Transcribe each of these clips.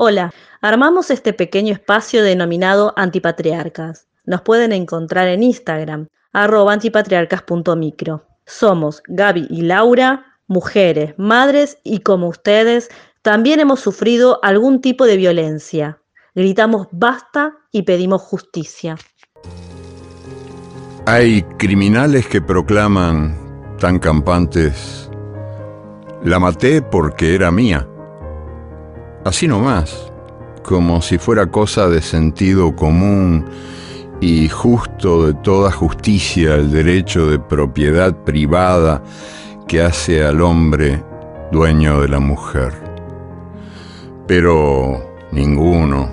Hola, armamos este pequeño espacio denominado Antipatriarcas. Nos pueden encontrar en Instagram, arroba antipatriarcas.micro. Somos Gaby y Laura, mujeres, madres y como ustedes, también hemos sufrido algún tipo de violencia. Gritamos basta y pedimos justicia. Hay criminales que proclaman tan campantes, la maté porque era mía. Así nomás, como si fuera cosa de sentido común y justo de toda justicia el derecho de propiedad privada que hace al hombre dueño de la mujer. Pero ninguno,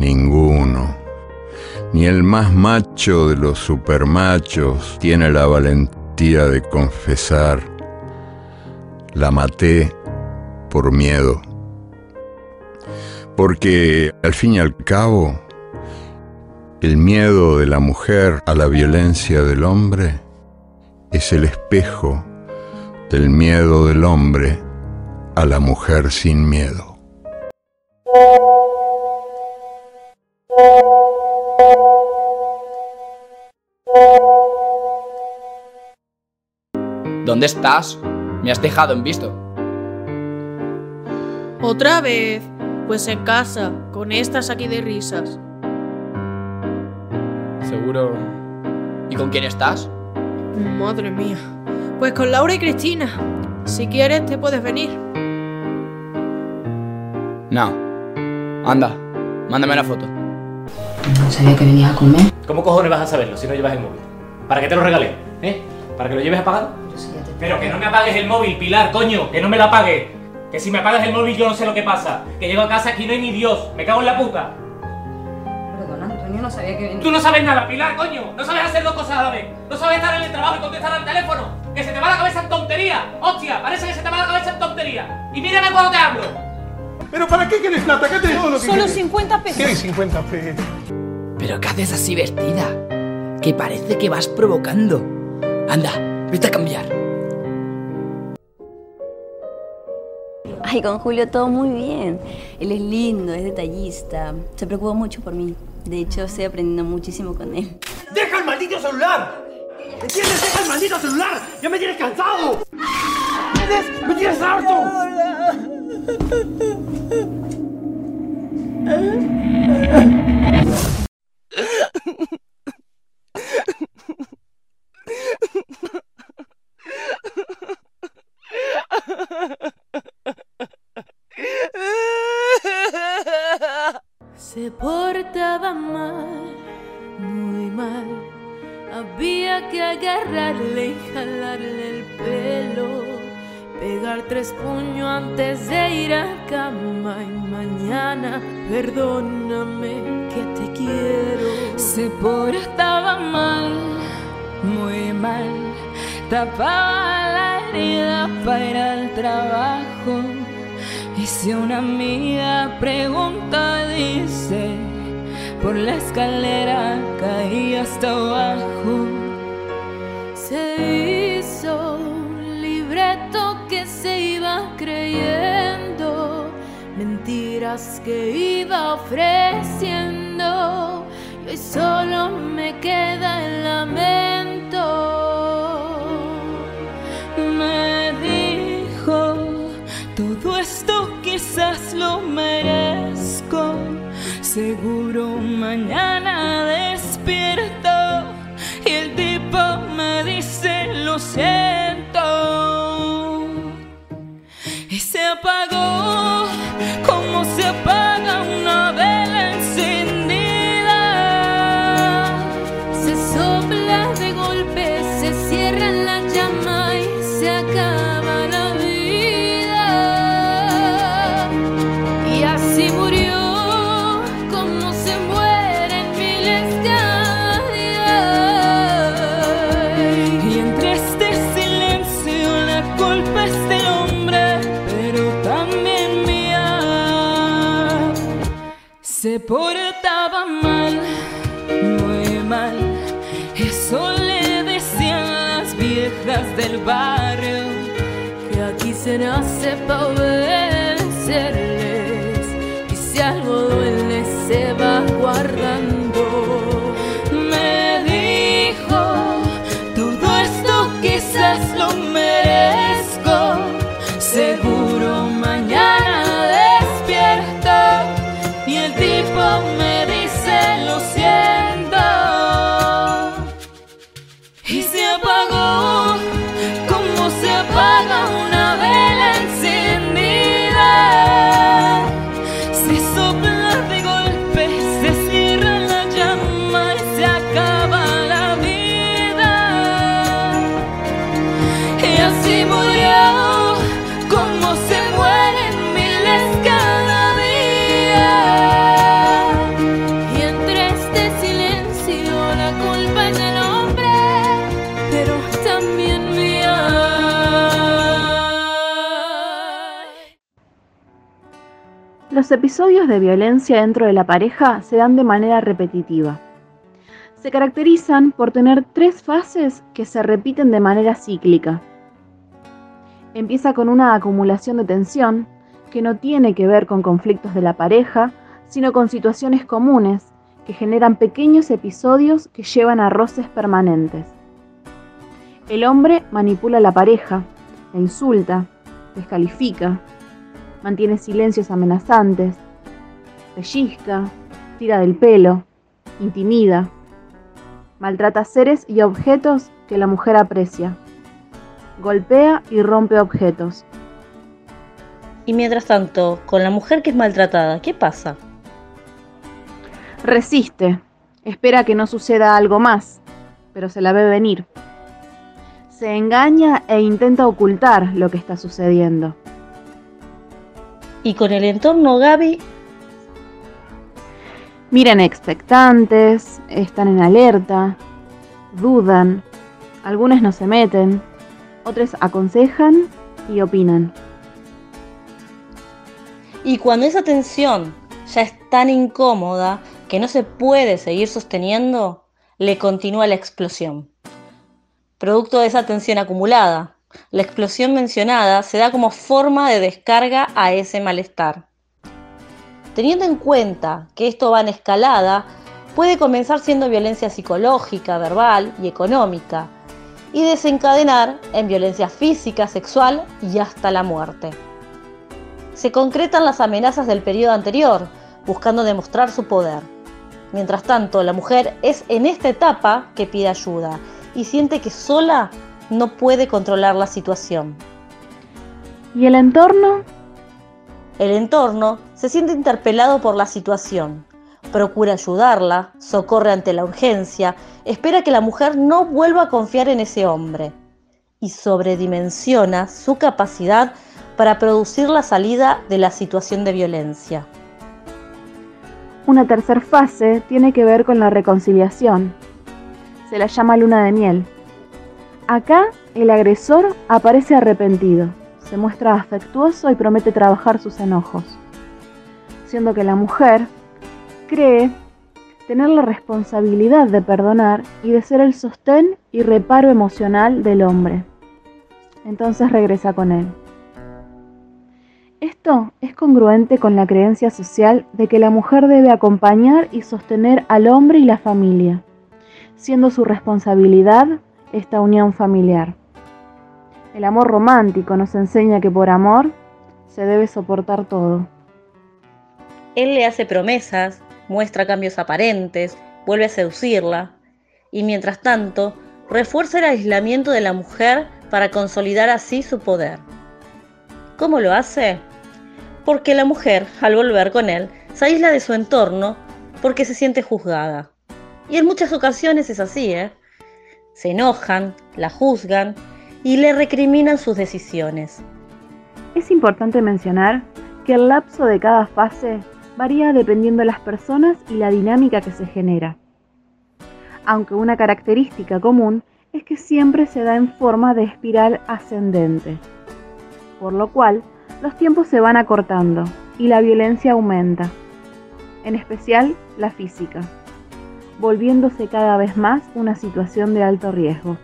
ninguno, ni el más macho de los supermachos tiene la valentía de confesar, la maté por miedo. Porque al fin y al cabo, el miedo de la mujer a la violencia del hombre es el espejo del miedo del hombre a la mujer sin miedo. ¿Dónde estás? Me has dejado en visto. ¿Otra vez? Pues en casa, con estas aquí de risas. ¿Seguro? ¿Y con quién estás? Madre mía. Pues con Laura y Cristina. Si quieres, te puedes venir. No. Anda, mándame la foto. No sabía que venías a comer. ¿Cómo cojones vas a saberlo si no llevas el móvil? ¿Para qué te lo regalé? ¿Eh? ¿Para que lo lleves apagado? Pero que no me apagues el móvil, Pilar, coño, que no me lo apagues. Que si me apagas el móvil yo no sé lo que pasa. Que llego a casa aquí no hay ni Dios. Me cago en la puta. Perdona, Antonio, no sabía que venías. Tú no sabes nada, Pilar, coño. No sabes hacer dos cosas a la vez. No sabes estar en el trabajo y contestar al teléfono. Que se te va la cabeza en tontería. Hostia, parece que se te va la cabeza en tontería. Y mírame cuando te hablo. ¿Pero para qué quieres plata? ¿Qué te digo lo que Solo quieres? 50 pesos. ¿Qué 50 pesos? ¿Pero qué haces así vestida? Que parece que vas provocando. Anda, vete a cambiar. Ay, con Julio todo muy bien. Él es lindo, es detallista. Se preocupa mucho por mí. De hecho, estoy aprendiendo muchísimo con él. ¡Deja el maldito celular! ¿Entiendes? ¡Deja el maldito celular! ¡Ya me tienes cansado! ¿Entiendes? ¡Me tienes harto! Se portaba mal, muy mal. Había que agarrarle y jalarle el pelo. Pegar tres puños antes de ir a cama. Y mañana, perdóname que te quiero. Se portaba mal, muy mal. Tapaba la herida para ir al trabajo. Y si una amiga pregunta, dice, por la escalera caí hasta abajo. Se hizo un libreto que se iba creyendo, mentiras que iba ofreciendo. Y solo me queda el lamento. Me dijo, todo esto quizás lo merezco. Seguro mañana despierto y el tipo me dice lo siento. Aquí se nace para Los episodios de violencia dentro de la pareja se dan de manera repetitiva. Se caracterizan por tener tres fases que se repiten de manera cíclica. Empieza con una acumulación de tensión que no tiene que ver con conflictos de la pareja, sino con situaciones comunes que generan pequeños episodios que llevan a roces permanentes. El hombre manipula a la pareja, la insulta, descalifica, mantiene silencios amenazantes, pellizca, tira del pelo, intimida, maltrata seres y objetos que la mujer aprecia, golpea y rompe objetos. Y mientras tanto, con la mujer que es maltratada, ¿qué pasa? Resiste, espera que no suceda algo más, pero se la ve venir. Se engaña e intenta ocultar lo que está sucediendo. Y con el entorno Gaby, Miran expectantes, están en alerta, dudan, algunos no se meten, otros aconsejan y opinan. y cuando esa tensión ya es tan incómoda que no se puede seguir sosteniendo, le continúa la explosión. Producto de esa tensión acumulada, la explosión mencionada se da como forma de descarga a ese malestar. Teniendo en cuenta que esto va en escalada, puede comenzar siendo violencia psicológica, verbal y económica, y desencadenar en violencia física, sexual y hasta la muerte. Se concretan las amenazas del periodo anterior, buscando demostrar su poder. Mientras tanto, la mujer es en esta etapa que pide ayuda y siente que sola no puede controlar la situación. ¿Y el entorno? El entorno se siente interpelado por la situación, procura ayudarla, socorre ante la urgencia, espera que la mujer no vuelva a confiar en ese hombre y sobredimensiona su capacidad para producir la salida de la situación de violencia. Una tercera fase tiene que ver con la reconciliación. Se la llama luna de miel. Acá el agresor aparece arrepentido, se muestra afectuoso y promete trabajar sus enojos, siendo que la mujer cree tener la responsabilidad de perdonar y de ser el sostén y reparo emocional del hombre. Entonces regresa con él. Esto es congruente con la creencia social de que la mujer debe acompañar y sostener al hombre y la familia, siendo su responsabilidad esta unión familiar. El amor romántico nos enseña que por amor se debe soportar todo. Él le hace promesas, muestra cambios aparentes, vuelve a seducirla y mientras tanto refuerza el aislamiento de la mujer para consolidar así su poder. ¿Cómo lo hace? Porque la mujer, al volver con él, se aísla de su entorno porque se siente juzgada. Y en muchas ocasiones es así, ¿eh? Se enojan, la juzgan y le recriminan sus decisiones. Es importante mencionar que el lapso de cada fase varía dependiendo de las personas y la dinámica que se genera. Aunque una característica común es que siempre se da en forma de espiral ascendente, por lo cual los tiempos se van acortando y la violencia aumenta. en especial la física, volviéndose cada vez más una situación de alto riesgo.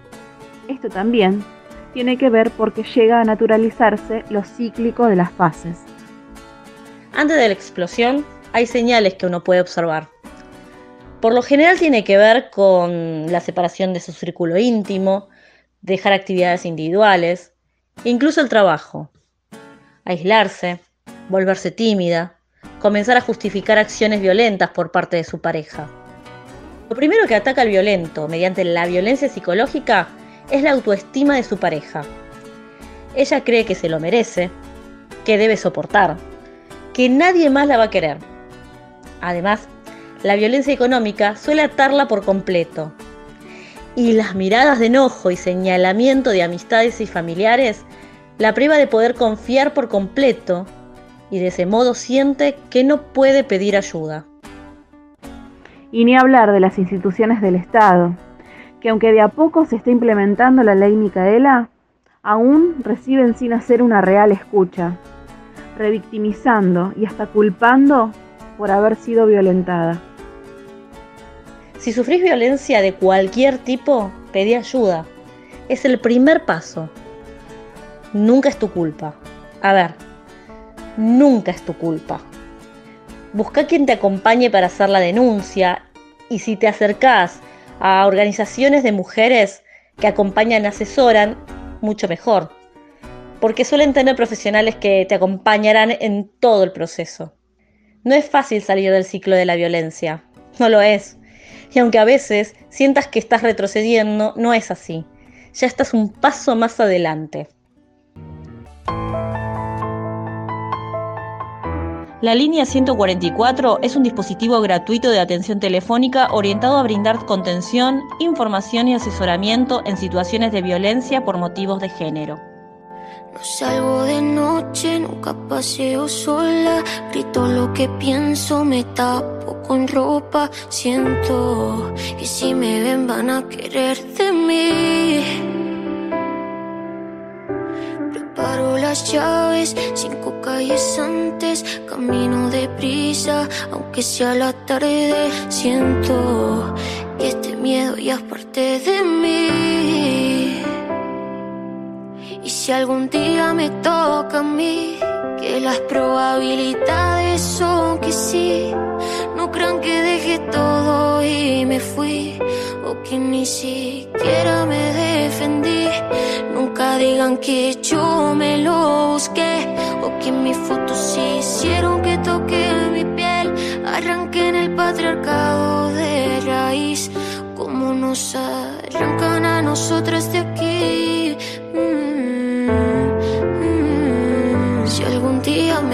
Esto también tiene que ver porque llega a naturalizarse lo cíclico de las fases. Antes de la explosión hay señales que uno puede observar. Por lo general tiene que ver con la separación de su círculo íntimo, dejar actividades individuales, incluso el trabajo, aislarse, volverse tímida, comenzar a justificar acciones violentas por parte de su pareja. Lo primero que ataca al violento mediante la violencia psicológica es la autoestima de su pareja. Ella cree que se lo merece, que debe soportar, que nadie más la va a querer. Además, la violencia económica suele atarla por completo. Y las miradas de enojo y señalamiento de amistades y familiares la priva de poder confiar por completo y de ese modo siente que no puede pedir ayuda. Y ni hablar de las instituciones del Estado, que aunque de a poco se está implementando la ley Micaela, aún reciben sin hacer una real escucha, revictimizando y hasta culpando por haber sido violentada. Si sufrís violencia de cualquier tipo, pedí ayuda. Es el primer paso. Nunca es tu culpa. A ver, nunca es tu culpa. Busca quien te acompañe para hacer la denuncia y si te acercás a organizaciones de mujeres que acompañan, asesoran, mucho mejor. Porque suelen tener profesionales que te acompañarán en todo el proceso. No es fácil salir del ciclo de la violencia. No lo es. Y aunque a veces sientas que estás retrocediendo, no es así. Ya estás un paso más adelante. La línea 144 es un dispositivo gratuito de atención telefónica orientado a brindar contención, información y asesoramiento en situaciones de violencia por motivos de género. No salgo de noche, nunca paseo sola. Grito lo que pienso, me tapo con ropa. Siento que si me ven van a querer de mí. Las llaves, cinco calles antes. Camino deprisa, aunque sea la tarde. Siento que este miedo ya es parte de mí. Y si algún día me toca a mí, que las probabilidades son que sí. No crean que dejé todo y me fui, o que ni siquiera me defendí. Nunca digan que yo me lo busqué, o que mis fotos hicieron que toque mi piel. Arranquen el patriarcado de raíz, como nos arrancan a nosotras de aquí.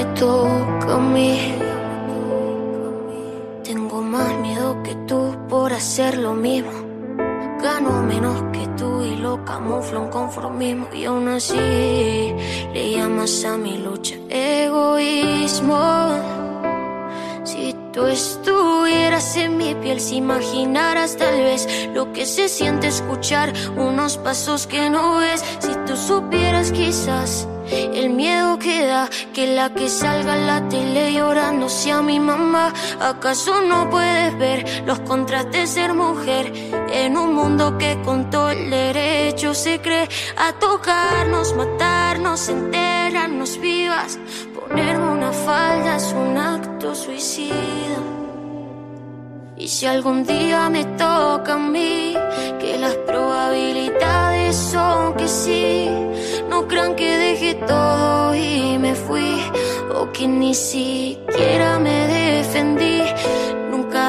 Día me toca a mí, tengo más miedo que tú por hacer lo mismo. Gano menos que tú y lo camuflo en conformismo. Y aún así le llamas a mi lucha egoísmo. Si tú estuvieras en mi piel, si imaginaras tal vez lo que se siente escuchar unos pasos que no ves. Si tú supieras quizás el miedo que da que la que salga en la tele llorando sea mi mamá. ¿Acaso no puedes ver los contras de ser mujer en un mundo que con todo el derecho se cree a tocarnos, matarnos, enterrarnos vivas? Ponerme una falda es un acto suicida. Y si algún día me toca a mí, que las probabilidades son que sí. No crean que dejé todo y me fui, o que ni siquiera me defendí.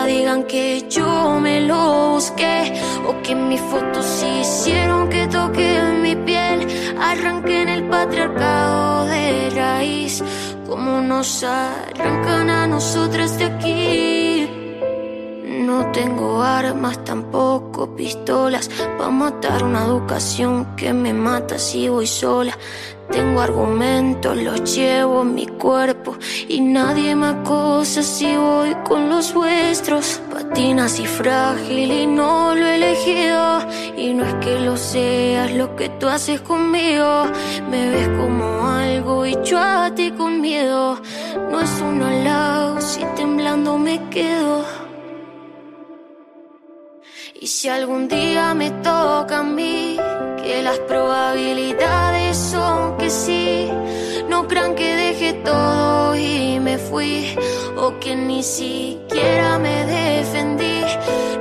Digan que yo me lo busqué, o que mis fotos hicieron que toque mi piel. Arranquen el patriarcado de raíz, como nos arrancan a nosotras de aquí. No tengo armas, tampoco pistolas. Pa' matar una educación que me mata si voy sola. Tengo argumentos, los llevo en mi cuerpo. Y nadie me acosa si voy con los vuestros. Patinas y frágil y no lo he elegido. Y no es que lo seas lo que tú haces conmigo. Me ves como algo y yo a ti con miedo. No es un halago si temblas bailando me quedo. Y si algún día me toca a mí, que las probabilidades son que sí, no crean que dejé todo y me fui, o que ni siquiera me defendí.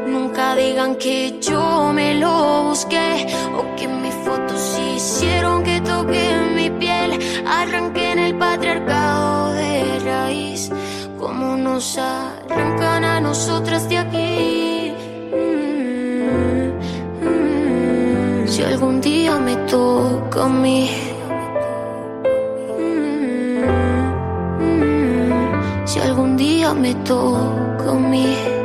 Nunca digan que yo me lo busqué, o que mis fotos hicieron que toque mi piel, arranqué en el patriarcado de raíz, como nos arrancan a nosotras de aquí. Si algún día me toca a mí. Mm, mm. Si algún día me toca a mí.